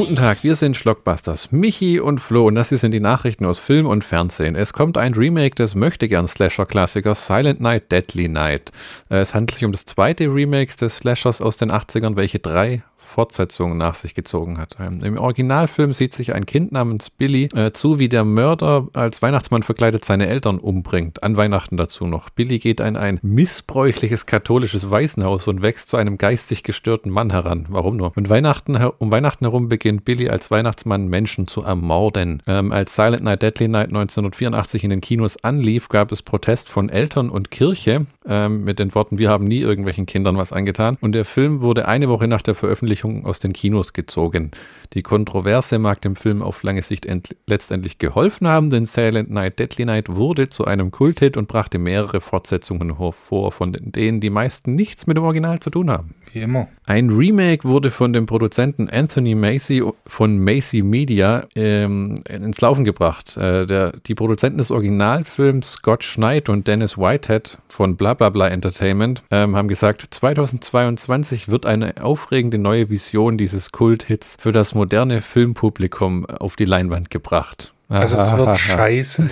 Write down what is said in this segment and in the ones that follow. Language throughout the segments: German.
Guten Tag, wir sind Schlockbusters. Michi und Flo und das hier sind die Nachrichten aus Film und Fernsehen. Es kommt ein Remake des Möchtegern-Slasher-Klassikers Silent Night, Deadly Night. Es handelt sich um das zweite Remake des Slashers aus den 80ern, welche drei Fortsetzungen nach sich gezogen hat. Ähm, Im Originalfilm sieht sich ein Kind namens Billy äh, zu, wie der Mörder als Weihnachtsmann verkleidet seine Eltern umbringt. An Weihnachten dazu noch. Billy geht in ein missbräuchliches katholisches Waisenhaus und wächst zu einem geistig gestörten Mann heran. Warum nur? Und Weihnachten, um Weihnachten herum beginnt Billy als Weihnachtsmann Menschen zu ermorden. Ähm, als Silent Night Deadly Night 1984 in den Kinos anlief, gab es Protest von Eltern und Kirche ähm, mit den Worten, wir haben nie irgendwelchen Kindern was angetan. Und der Film wurde eine Woche nach der Veröffentlichung Veröffentlichung aus den Kinos gezogen. Die Kontroverse mag dem Film auf lange Sicht letztendlich geholfen haben, denn Silent Night Deadly Night wurde zu einem Kulthit und brachte mehrere Fortsetzungen hervor, von denen die meisten nichts mit dem Original zu tun haben. Wie immer. Ein Remake wurde von dem Produzenten Anthony Macy von Macy Media ähm, ins Laufen gebracht. Äh, der, die Produzenten des Originalfilms Scott Schneid und Dennis Whitehead von Blablabla Entertainment ähm, haben gesagt, 2022 wird eine aufregende neue Vision dieses Kulthits für das moderne Filmpublikum auf die Leinwand gebracht. Also es wird scheiße.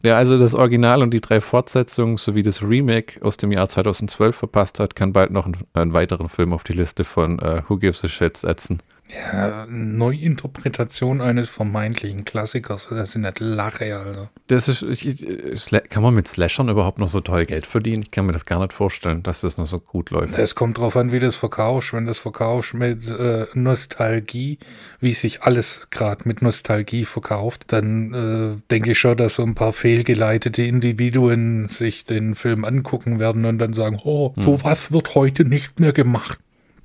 Wer also das Original und die drei Fortsetzungen sowie das Remake aus dem Jahr 2012 verpasst hat, kann bald noch einen, einen weiteren Film auf die Liste von uh, Who Gives a Shit setzen. Ja, Neuinterpretation eines vermeintlichen Klassikers, das sind nicht Lache, Alter. Das ist, ich, kann man mit Slashern überhaupt noch so toll Geld verdienen? Ich kann mir das gar nicht vorstellen, dass das noch so gut läuft. Es kommt drauf an, wie du es verkaufst. Wenn du es verkaufst mit äh, Nostalgie, wie sich alles gerade mit Nostalgie verkauft, dann äh, denke ich schon, dass so ein paar fehlgeleitete Individuen sich den Film angucken werden und dann sagen, oh, hm. sowas wird heute nicht mehr gemacht.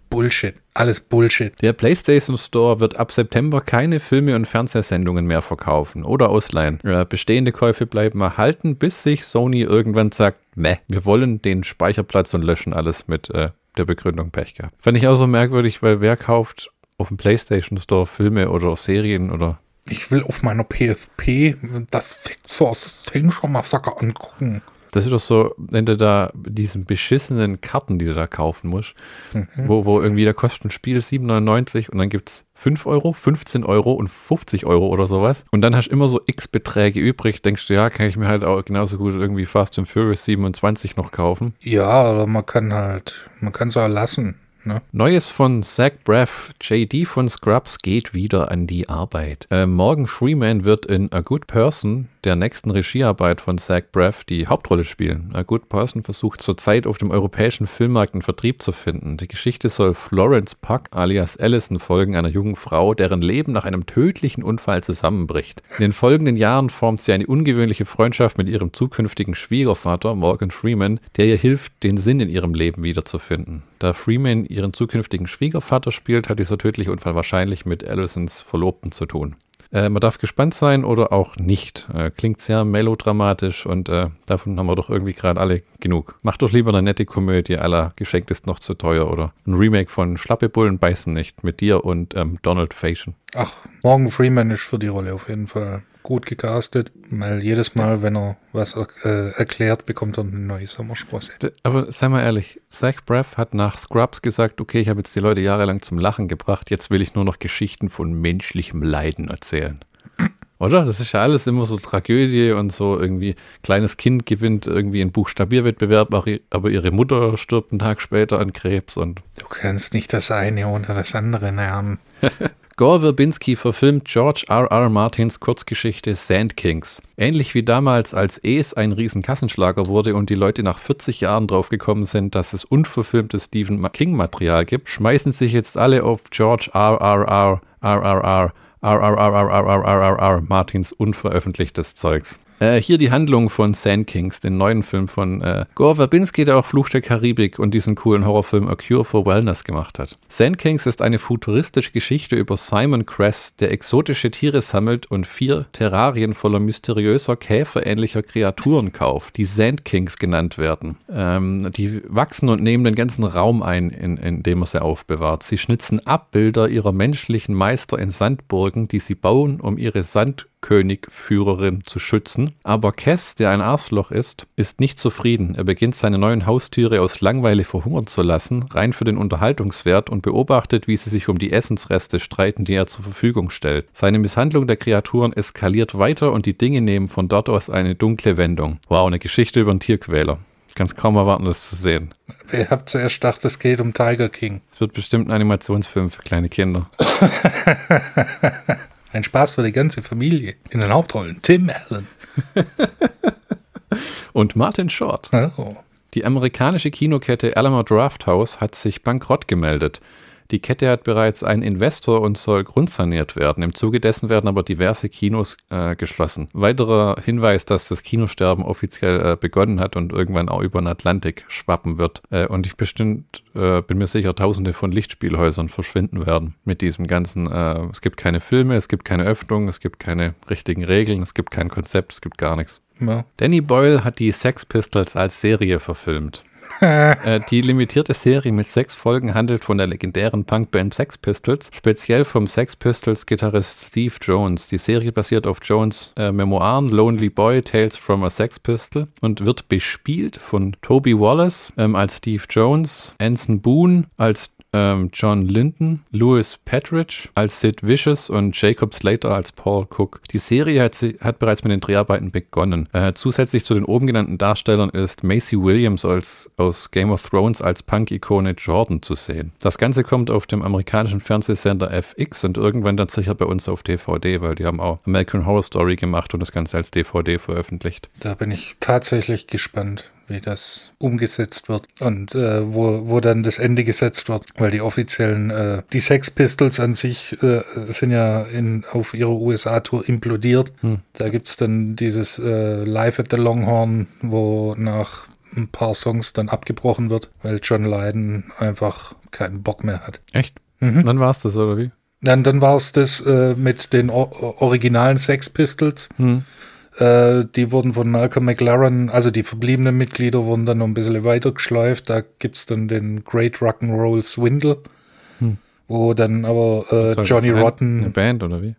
Bullshit. Alles Bullshit. Der PlayStation Store wird ab September keine Filme und Fernsehsendungen mehr verkaufen oder ausleihen. bestehende Käufe bleiben erhalten, bis sich Sony irgendwann sagt, meh, wir wollen den Speicherplatz und löschen alles mit äh, der Begründung Pech gehabt. Fand ich auch so merkwürdig, weil wer kauft auf dem PlayStation Store Filme oder Serien oder ich will auf meiner PSP das Texas Chainsaw Massacre angucken. Das ist doch so, wenn du da diesen beschissenen Karten, die du da kaufen musst, mhm. wo, wo irgendwie da kostet ein Spiel 7,99 und dann gibt es 5 Euro, 15 Euro und 50 Euro oder sowas. Und dann hast du immer so x Beträge übrig. Denkst du, ja, kann ich mir halt auch genauso gut irgendwie Fast and Furious 27 noch kaufen. Ja, oder man kann halt, man kann es auch lassen. Ne? Neues von Zach Braff. JD von Scrubs geht wieder an die Arbeit. Äh, Morgan Freeman wird in A Good Person, der nächsten Regiearbeit von Zach Braff, die Hauptrolle spielen. A Good Person versucht zurzeit auf dem europäischen Filmmarkt einen Vertrieb zu finden. Die Geschichte soll Florence Puck alias Allison folgen, einer jungen Frau, deren Leben nach einem tödlichen Unfall zusammenbricht. In den folgenden Jahren formt sie eine ungewöhnliche Freundschaft mit ihrem zukünftigen Schwiegervater Morgan Freeman, der ihr hilft, den Sinn in ihrem Leben wiederzufinden. Da Freeman ihren zukünftigen Schwiegervater spielt, hat dieser tödliche Unfall wahrscheinlich mit Allisons Verlobten zu tun. Äh, man darf gespannt sein oder auch nicht. Äh, klingt sehr melodramatisch und äh, davon haben wir doch irgendwie gerade alle genug. Macht doch lieber eine nette Komödie aller Geschenkt ist noch zu teuer oder ein Remake von Schlappe Bullen beißen nicht mit dir und ähm, Donald Faison. Ach, Morgan Freeman ist für die Rolle auf jeden Fall gut gecastet, weil jedes Mal, wenn er was äh, erklärt, bekommt er eine neue Sommersprosse. Aber sei mal ehrlich, Zach Braff hat nach Scrubs gesagt, okay, ich habe jetzt die Leute jahrelang zum Lachen gebracht, jetzt will ich nur noch Geschichten von menschlichem Leiden erzählen. Oder? Das ist ja alles immer so Tragödie und so irgendwie, kleines Kind gewinnt irgendwie einen Buchstabierwettbewerb, aber ihre Mutter stirbt einen Tag später an Krebs und. Du kannst nicht das eine oder das andere nehmen. Gore Verbinski verfilmt George R. R. Martins Kurzgeschichte Sand Kings. Ähnlich wie damals, als Es ein Riesenkassenschlager wurde und die Leute nach 40 Jahren draufgekommen sind, dass es unverfilmtes Stephen King-Material gibt, schmeißen sich jetzt alle auf George R. R. R. R. R. R. R. R. R. R. R. R. R. R. Martins unveröffentlichtes Zeugs. Äh, hier die Handlung von Sand Kings, den neuen Film von äh, Gore Verbinski, der auch Fluch der Karibik und diesen coolen Horrorfilm A Cure for Wellness gemacht hat. Sand Kings ist eine futuristische Geschichte über Simon Cress, der exotische Tiere sammelt und vier Terrarien voller mysteriöser käferähnlicher Kreaturen kauft, die Sand Kings genannt werden. Ähm, die wachsen und nehmen den ganzen Raum ein, in, in dem er sie aufbewahrt. Sie schnitzen Abbilder ihrer menschlichen Meister in Sandburgen, die sie bauen, um ihre Sand Königführerin zu schützen. Aber Kess, der ein Arschloch ist, ist nicht zufrieden. Er beginnt seine neuen Haustiere aus Langweile verhungern zu lassen, rein für den Unterhaltungswert und beobachtet, wie sie sich um die Essensreste streiten, die er zur Verfügung stellt. Seine Misshandlung der Kreaturen eskaliert weiter und die Dinge nehmen von dort aus eine dunkle Wendung. Wow, eine Geschichte über einen Tierquäler. Ich kann es kaum erwarten, das zu sehen. Ich habe zuerst gedacht, es geht um Tiger King. Es wird bestimmt ein Animationsfilm für kleine Kinder. ein Spaß für die ganze Familie. In den Hauptrollen Tim Allen. Und Martin Short. Oh. Die amerikanische Kinokette Alamo Drafthouse hat sich bankrott gemeldet. Die Kette hat bereits einen Investor und soll grundsaniert werden. Im Zuge dessen werden aber diverse Kinos äh, geschlossen. Weiterer Hinweis, dass das Kinosterben offiziell äh, begonnen hat und irgendwann auch über den Atlantik schwappen wird. Äh, und ich bestimmt äh, bin mir sicher, tausende von Lichtspielhäusern verschwinden werden mit diesem ganzen. Äh, es gibt keine Filme, es gibt keine Öffnung, es gibt keine richtigen Regeln, es gibt kein Konzept, es gibt gar nichts. Ja. Danny Boyle hat die Sex Pistols als Serie verfilmt. Äh, die limitierte Serie mit sechs Folgen handelt von der legendären Punkband Sex Pistols, speziell vom Sex Pistols Gitarrist Steve Jones. Die Serie basiert auf Jones äh, Memoiren Lonely Boy Tales from a Sex Pistol und wird bespielt von Toby Wallace ähm, als Steve Jones, Anson Boone als ähm, John Linton, Louis Patridge als Sid Vicious und Jacob Slater als Paul Cook. Die Serie hat, hat bereits mit den Dreharbeiten begonnen. Äh, zusätzlich zu den oben genannten Darstellern ist Macy Williams als, aus Game of Thrones als Punk-Ikone Jordan zu sehen. Das Ganze kommt auf dem amerikanischen Fernsehsender FX und irgendwann dann sicher bei uns auf DVD, weil die haben auch American Horror Story gemacht und das Ganze als DVD veröffentlicht. Da bin ich tatsächlich gespannt wie das umgesetzt wird und äh, wo, wo dann das Ende gesetzt wird, weil die offiziellen, äh, die Sex Pistols an sich äh, sind ja in, auf ihrer USA-Tour implodiert. Hm. Da gibt's dann dieses äh, Live at the Longhorn, wo nach ein paar Songs dann abgebrochen wird, weil John Lydon einfach keinen Bock mehr hat. Echt? Mhm. Dann war es das, oder wie? Dann, dann war es das äh, mit den o originalen Sex Pistols. Hm. Äh, die wurden von Malcolm McLaren, also die verbliebenen Mitglieder wurden dann noch ein bisschen weiter geschleift. Da gibt es dann den Great Rock'n'Roll Swindle, Hm. wo dann aber äh, Johnny Rotten, Eine Band, oder wie?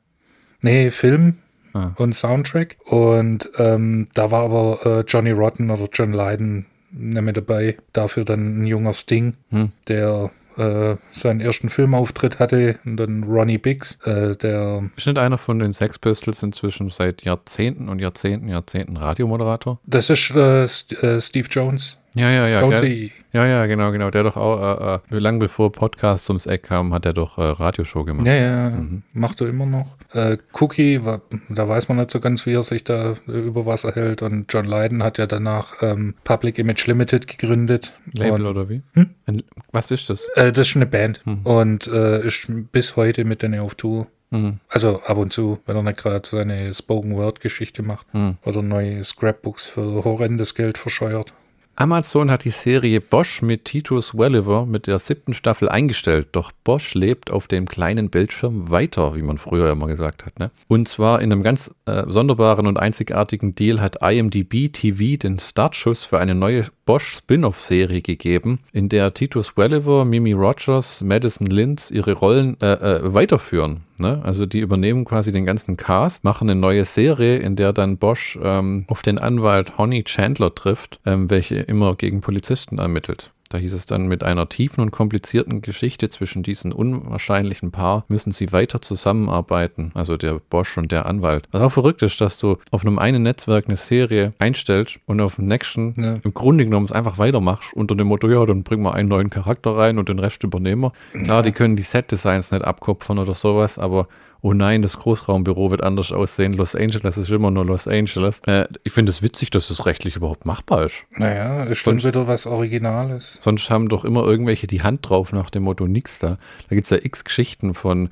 nee, Film Ah. und Soundtrack. Und ähm, da war aber äh, Johnny Rotten oder John Lydon nicht mehr dabei. Dafür dann ein junger Sting, Hm. der äh, seinen ersten Filmauftritt hatte. Und dann Ronnie Biggs, äh, der Ist nicht einer von den Sex Pistols inzwischen seit Jahrzehnten und Jahrzehnten, Jahrzehnten Radiomoderator? das ist äh, äh, Steve Jones. Ja, ja, ja. Jonesy. Ja, ja, genau, genau. Der doch auch, äh, äh, lang bevor Podcasts ums Eck kam, hat er doch äh, Radioshow gemacht. Ja, ja, Mhm. macht er immer noch. Äh, Cookie, wa- da weiß man nicht so ganz, wie er sich da äh, über Wasser hält. Und John Lydon hat ja danach ähm, Public Image Limited gegründet. Label Und, oder wie? Hm? Ein, was ist das? äh, das ist eine Band Hm. und äh, ist bis heute mit denen auf Tour. Hm, Also ab und zu, wenn er nicht gerade seine Spoken-Word-Geschichte macht hm. oder neue Scrapbooks für horrendes Geld verscheuert. Amazon hat die Serie Bosch mit Titus Welliver mit der siebten Staffel eingestellt, doch Bosch lebt auf dem kleinen Bildschirm weiter, wie man früher immer gesagt hat. Ne? Und zwar in einem ganz äh, sonderbaren und einzigartigen Deal hat IMDb TV den Startschuss für eine neue Bosch Spin-off-Serie gegeben, in der Titus Welliver, Mimi Rogers, Madison Linz ihre Rollen äh, äh, weiterführen. Ne? Also die übernehmen quasi den ganzen Cast, machen eine neue Serie, in der dann Bosch ähm, auf den Anwalt Honey Chandler trifft, ähm, welche immer gegen Polizisten ermittelt. Da hieß es dann, mit einer tiefen und komplizierten Geschichte zwischen diesen unwahrscheinlichen Paar müssen sie weiter zusammenarbeiten, also der Bosch und der Anwalt. Was auch verrückt ist, dass du auf einem einen Netzwerk eine Serie einstellst und auf dem nächsten Ja. im Grunde genommen es einfach weitermachst, unter dem Motto, ja, dann bringen wir einen neuen Charakter rein und den Rest übernehmen wir. Klar, die können die Set-Designs nicht abkupfern oder sowas, aber oh nein, das Großraumbüro wird anders aussehen. Los Angeles ist immer nur Los Angeles. Äh, ich finde es witzig, dass es rechtlich überhaupt machbar ist. Naja, ist schon Sonst- wieder was Originales. Sonst haben doch immer irgendwelche die Hand drauf nach dem Motto nix da. Da gibt es ja x Geschichten von,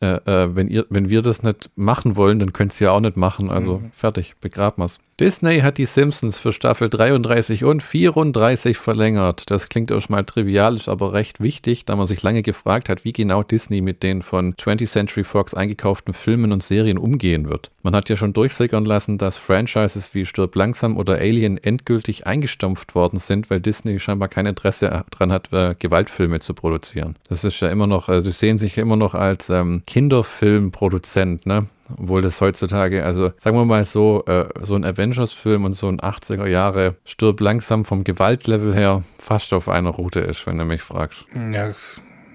äh, äh, wenn, ihr, wenn wir das nicht machen wollen, dann könnt ihr ja auch nicht machen. Also fertig, begraben wir's. Disney hat die Simpsons für Staffel 33 und 34 verlängert. Das klingt erstmal trivial, ist aber recht wichtig, da man sich lange gefragt hat, wie genau Disney mit den von 20th Century Fox eingekauften Filmen und Serien umgehen wird. Man hat ja schon durchsickern lassen, dass Franchises wie Stirb langsam oder Alien endgültig eingestampft worden sind, weil Disney scheinbar kein Interesse daran hat, äh, Gewaltfilme zu produzieren. Das ist ja immer noch, also sie sehen sich ja immer noch als ähm, Kinderfilmproduzent, ne? Obwohl das heutzutage, also sagen wir mal so, äh, so ein Avengers-Film und so ein 80er Jahre stirb langsam vom Gewaltlevel her fast auf einer Route ist, wenn du mich fragst. Ja,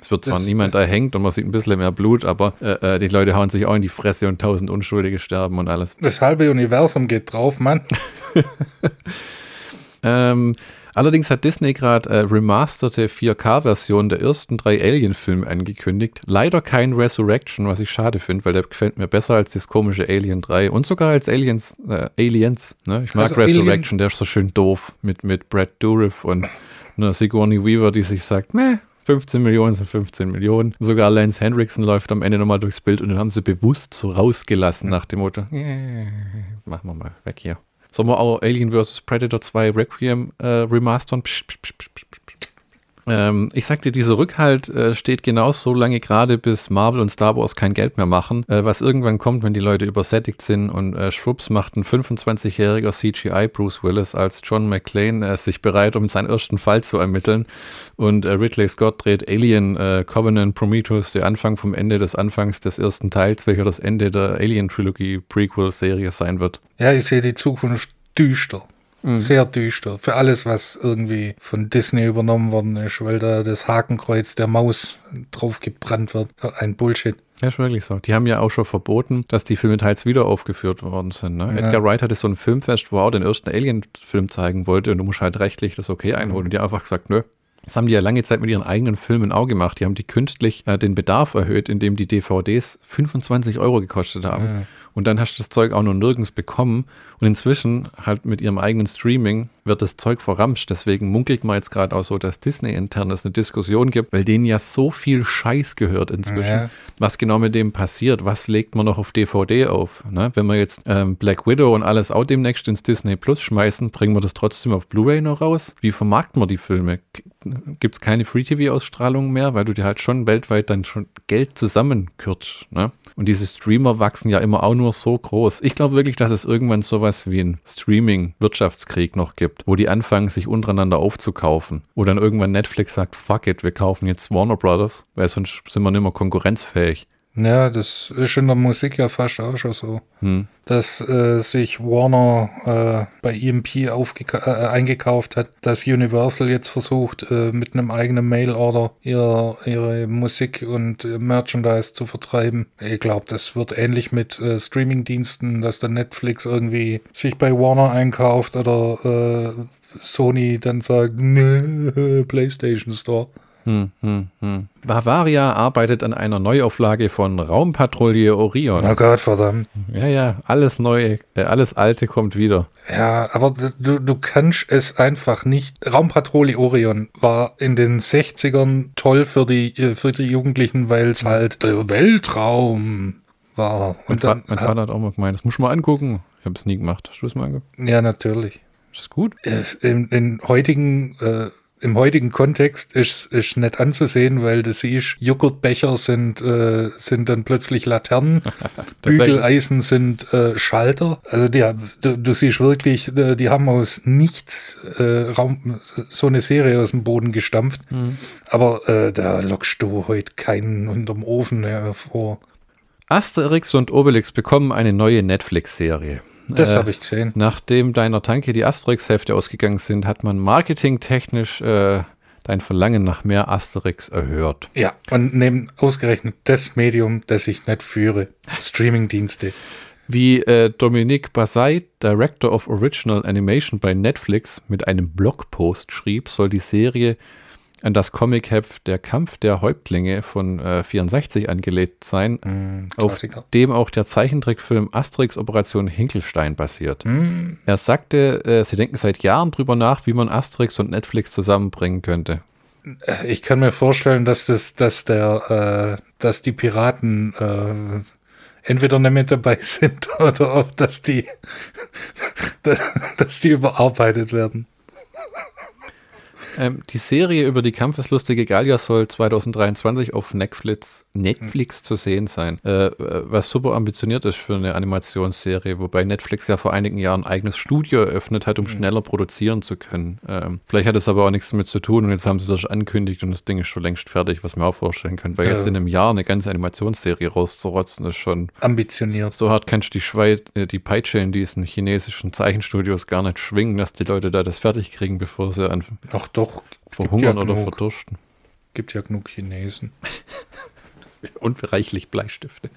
Es wird zwar niemand erhängt und man sieht ein bisschen mehr Blut, aber äh, äh, die Leute hauen sich auch in die Fresse und tausend Unschuldige sterben und alles. das halbe Universum geht drauf, Mann. Ähm, allerdings hat Disney gerade äh, remasterte 4K-Version der ersten drei Alien-Filme angekündigt. Leider kein Resurrection, was ich schade finde, weil der gefällt mir besser als das komische Alien 3 und sogar als Aliens. Äh, Aliens ne? Ich mag Also Resurrection, der ist so schön doof mit, mit Brad Dourif und einer Sigourney Weaver, die sich sagt, meh, 15 Millionen sind 15 Millionen. Sogar Lance Henriksen läuft am Ende nochmal durchs Bild und den haben sie bewusst so rausgelassen nach dem Motto, "Yeah, machen wir mal weg hier. Sollen wir auch Alien vs. Predator 2 Requiem äh, remastern? Psch, psch, psch, psch. Ähm, ich sagte, dieser Rückhalt äh, steht genau so lange gerade, bis Marvel und Star Wars kein Geld mehr machen. Äh, was irgendwann kommt, wenn die Leute übersättigt sind und äh, Schwupps macht ein 25-jähriger CGI Bruce Willis als John McClane äh, sich bereit, um seinen ersten Fall zu ermitteln. Und äh, Ridley Scott dreht Alien äh, Covenant Prometheus, der Anfang vom Ende des Anfangs des ersten Teils, welcher das Ende der Alien-Trilogie Prequel-Serie sein wird. Ja, ich sehe die Zukunft düster. Mhm. Sehr düster. Für alles, was irgendwie von Disney übernommen worden ist, weil da das Hakenkreuz der Maus drauf gebrannt wird. Ein Bullshit. Ja, ist wirklich so. Die haben ja auch schon verboten, dass die Filme teils wieder aufgeführt worden sind. Ne? Ja. Edgar Wright hatte so ein Filmfest, wo er auch den ersten Alien-Film zeigen wollte und du musst halt rechtlich das okay einholen. Und die haben einfach gesagt, nö. Das haben die ja lange Zeit mit ihren eigenen Filmen auch gemacht. Die haben die künstlich äh, den Bedarf erhöht, indem die DVDs 25 Euro gekostet haben. Ja. Und dann hast du das Zeug auch noch nirgends bekommen. Und inzwischen, halt mit ihrem eigenen Streaming, wird das Zeug verramscht. Deswegen munkelt man jetzt gerade auch so, dass Disney intern es eine Diskussion gibt, weil denen ja so viel Scheiß gehört inzwischen. Ja. Was genau mit dem passiert? Was legt man noch auf DVD auf? Ne? Wenn wir jetzt ähm, Black Widow und alles auch demnächst ins Disney Plus schmeißen, bringen wir das trotzdem auf Blu-ray noch raus? Wie vermarkten wir die Filme? Gibt es keine Free-TV-Ausstrahlung mehr, weil du dir halt schon weltweit dann schon Geld zusammenkürzt. Ne? Und diese Streamer wachsen ja immer auch nur so groß. Ich glaube wirklich, dass es irgendwann sowas wie einen Streaming-Wirtschaftskrieg noch gibt, wo die anfangen, sich untereinander aufzukaufen. Wo dann irgendwann Netflix sagt, fuck it, wir kaufen jetzt Warner Brothers, weil sonst sind wir nicht mehr konkurrenzfähig. Ja, das ist in der Musik ja fast auch schon so. Hm. Dass äh, sich Warner äh, bei EMP aufgeka- äh, eingekauft hat, dass Universal jetzt versucht, äh, mit einem eigenen Mail-Order ihr, ihre Musik und äh, Merchandise zu vertreiben. Ich glaube, das wird ähnlich mit äh, Streaming-Diensten, dass dann Netflix irgendwie sich bei Warner einkauft oder äh, Sony dann sagt, "Nö, PlayStation Store. Hm, hm, hm. Bavaria arbeitet an einer Neuauflage von Raumpatrouille Orion. Oh Gott, verdammt. Ja, ja, alles Neue, äh, alles Alte kommt wieder. Ja, aber du, du kannst es einfach nicht. Raumpatrouille Orion war in den 60ern toll für die, äh, für die Jugendlichen, weil es halt der Weltraum war. Mein, Und Fa dann, mein Vater hat auch mal gemeint, das muss ich mal angucken. Ich habe es nie gemacht. Hast du es mal angeguckt? ja, natürlich. Ist gut? Äh, In, in heutigen, äh, Im heutigen Kontext ist ist nett anzusehen, weil du siehst, Joghurtbecher sind, äh, sind dann plötzlich Laternen, Bügeleisen sind äh, Schalter. Also die, du, du siehst wirklich, äh, die haben aus nichts äh, Raum, so eine Serie aus dem Boden gestampft. Aber äh, da lockst du heute keinen unterm Ofen hervor. Asterix und Obelix bekommen eine neue Netflix-Serie. Das Äh, habe ich gesehen. Nachdem deiner Tanke die Asterix-Hefte ausgegangen sind, hat man marketingtechnisch äh, dein Verlangen nach mehr Asterix erhört. Ja, und nehmen ausgerechnet das Medium, das ich nicht führe. Streamingdienste. Wie äh, Dominique Basay, Director of Original Animation bei Netflix, mit einem Blogpost schrieb, soll die Serie an das Comic-Heft Der Kampf der Häuptlinge von äh, 64 angelegt sein, Mm, auf dem auch der Zeichentrickfilm Asterix Operation Hinkelstein basiert. Mm, Er sagte, äh, sie denken seit Jahren drüber nach, wie man Asterix und Netflix zusammenbringen könnte. Ich kann mir vorstellen, dass das, dass der, äh, dass die Piraten äh, entweder nicht mit dabei sind oder auch, dass die, dass die überarbeitet werden. Ähm, die Serie über die kampfeslustige Gallia soll 2023 auf Netflix, Netflix zu sehen sein. Äh, äh, was super ambitioniert ist für eine Animationsserie, wobei Netflix ja vor einigen Jahren ein eigenes Studio eröffnet hat, um mhm. schneller produzieren zu können. Ähm, vielleicht hat es aber auch nichts damit zu tun und jetzt haben sie das angekündigt und das Ding ist schon längst fertig, was mir auch vorstellen können. Weil ja. jetzt in einem Jahr eine ganze Animationsserie rauszurotzen, ist schon ambitioniert. So hart kannst du die, Schweiz, äh, die Peitsche in diesen chinesischen Zeichenstudios gar nicht schwingen, dass die Leute da das fertig kriegen, bevor sie an Ach doch, verhungern ja oder verdursten. Gibt ja genug Chinesen. Und reichlich Bleistifte.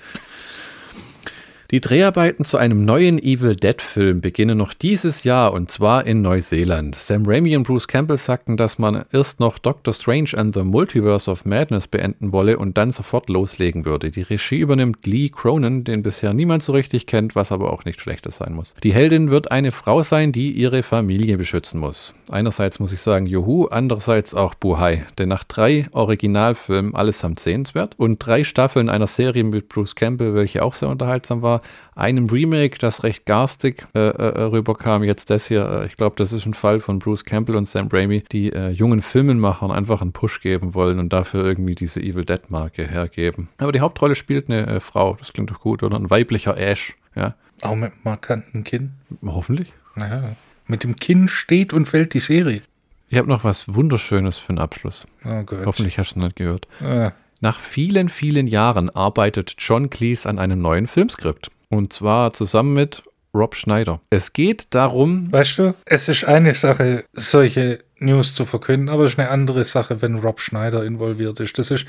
Die Dreharbeiten zu einem neuen Evil Dead-Film beginnen noch dieses Jahr und zwar in Neuseeland. Sam Raimi und Bruce Campbell sagten, dass man erst noch Doctor Strange and the Multiverse of Madness beenden wolle und dann sofort loslegen würde. Die Regie übernimmt Lee Cronin, den bisher niemand so richtig kennt, was aber auch nicht Schlechtes sein muss. Die Heldin wird eine Frau sein, die ihre Familie beschützen muss. Einerseits muss ich sagen, juhu, andererseits auch buhai, denn nach drei Originalfilmen allesamt sehenswert und drei Staffeln einer Serie mit Bruce Campbell, welche auch sehr unterhaltsam war, einem Remake, das recht garstig äh, äh, rüberkam. Jetzt das hier, äh, ich glaube, das ist ein Fall von Bruce Campbell und Sam Raimi, die äh, jungen Filmemachern einfach einen Push geben wollen und dafür irgendwie diese Evil Dead Marke hergeben. Aber die Hauptrolle spielt eine äh, Frau, das klingt doch gut, oder? Ein weiblicher Ash, ja. Auch mit markanten Kinn. Hoffentlich. Naja, mit dem Kinn steht und fällt die Serie. Ich habe noch was Wunderschönes für den Abschluss. Oh. Hoffentlich hast du es nicht gehört. Ah. Nach vielen, vielen Jahren arbeitet John Cleese an einem neuen Filmskript. Und zwar zusammen mit Rob Schneider. Es geht darum. Weißt du, es ist eine Sache, solche News zu verkünden, aber es ist eine andere Sache, wenn Rob Schneider involviert ist. Das ist.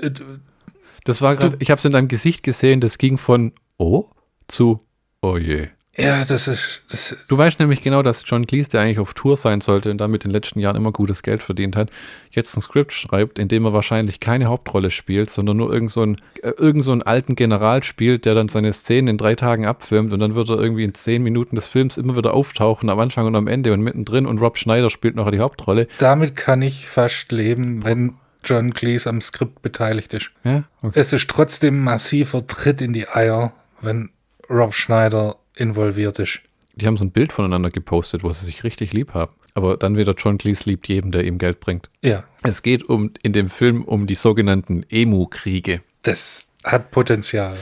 Äh, das war gerade, ich habe es in deinem Gesicht gesehen, das ging von Oh zu Oh je. Ja, das ist. Das du weißt nämlich genau, dass John Cleese, der eigentlich auf Tour sein sollte und damit in den letzten Jahren immer gutes Geld verdient hat, jetzt ein Skript schreibt, in dem er wahrscheinlich keine Hauptrolle spielt, sondern nur irgendeinen so äh, irgend so alten General spielt, der dann seine Szenen in drei Tagen abfilmt und dann wird er irgendwie in zehn Minuten des Films immer wieder auftauchen, am Anfang und am Ende und mittendrin und Rob Schneider spielt noch die Hauptrolle. Damit kann ich fast leben, wenn John Cleese am Skript beteiligt ist. Ja, okay. Es ist trotzdem massiver Tritt in die Eier, wenn Rob Schneider involviert ist. Die haben so ein Bild voneinander gepostet, wo sie sich richtig lieb haben. Aber dann wieder John Cleese liebt jeden, der ihm Geld bringt. Ja. Es geht um in dem Film um die sogenannten Emu-Kriege. Das hat Potenzial.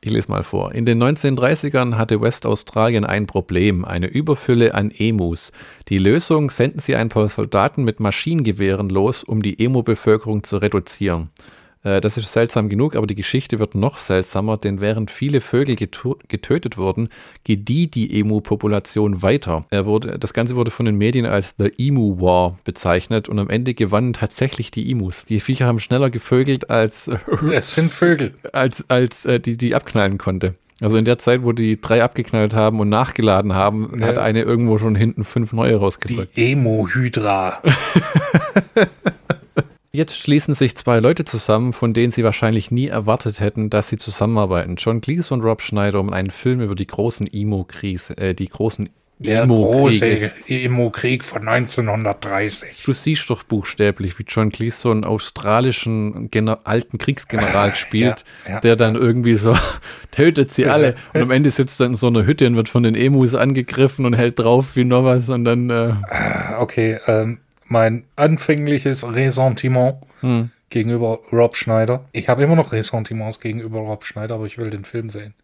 Ich lese mal vor. In den 1930ern hatte Westaustralien ein Problem, eine Überfülle an Emus. Die Lösung senden sie ein paar Soldaten mit Maschinengewehren los, um die Emu-Bevölkerung zu reduzieren. Äh, das ist seltsam genug, aber die Geschichte wird noch seltsamer, denn während viele Vögel getötet wurden, gedieh die Emu-Population weiter. Er wurde, das Ganze wurde von den Medien als The Emu War bezeichnet und am Ende gewannen tatsächlich die Emus. Die Viecher haben schneller gevögelt als es sind Vögel als als äh, die die abknallen konnte. Also in der Zeit, wo die drei abgeknallt haben und nachgeladen haben, ja. hat eine irgendwo schon hinten fünf neue rausgedrückt. Die Emo-Hydra. Jetzt schließen sich zwei Leute zusammen, von denen sie wahrscheinlich nie erwartet hätten, dass sie zusammenarbeiten. John Cleese und Rob Schneider um einen Film über die großen Emo-Krise, äh, die großen der große Emo-Krieg von 1930. Du siehst doch buchstäblich, wie John Cleese so einen australischen Gener alten Kriegsgeneral spielt, ja, ja, der dann irgendwie so tötet sie alle und am Ende sitzt er in so einer Hütte und wird von den Emus angegriffen und hält drauf wie noch was und dann. Äh ah, okay, ähm, mein anfängliches Ressentiment hm. gegenüber Rob Schneider. Ich habe immer noch Ressentiments gegenüber Rob Schneider, aber ich will den Film sehen.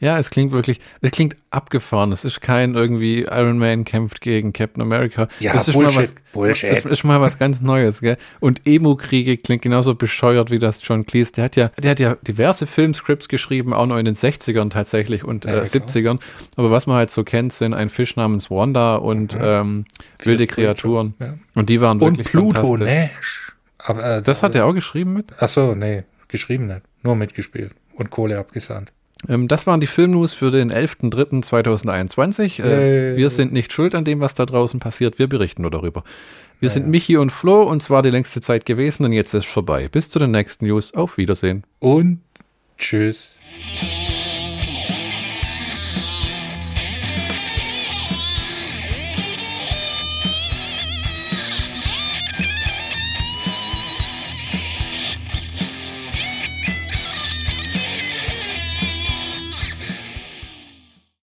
Ja, es klingt wirklich, es klingt abgefahren. Es ist kein irgendwie Iron Man kämpft gegen Captain America. Ja, das ist Bullshit, mal was, Bullshit. Das ist mal was ganz Neues, gell? Und Emo-Kriege klingt genauso bescheuert wie das John Cleese. Der hat ja, der hat ja diverse Filmscripts geschrieben, auch noch in den 60ern tatsächlich und ja, äh, 70ern. Aber was man halt so kennt, sind ein Fisch namens Wanda und ja. ähm, wilde Kreaturen. Ja. Und die waren und wirklich Pluto Nash. Aber, äh, das hat er auch geschrieben mit? Ach so, nee, geschrieben nicht. Nur mitgespielt und Kohle abgesandt. Ähm, das waren die Filmnews für den 11.03.2021. Äh, wir sind nicht schuld an dem, was da draußen passiert. Wir berichten nur darüber. Wir ja, sind Michi und Flo und zwar die längste Zeit gewesen und jetzt ist vorbei. Bis zu den nächsten News. Auf Wiedersehen. Und tschüss.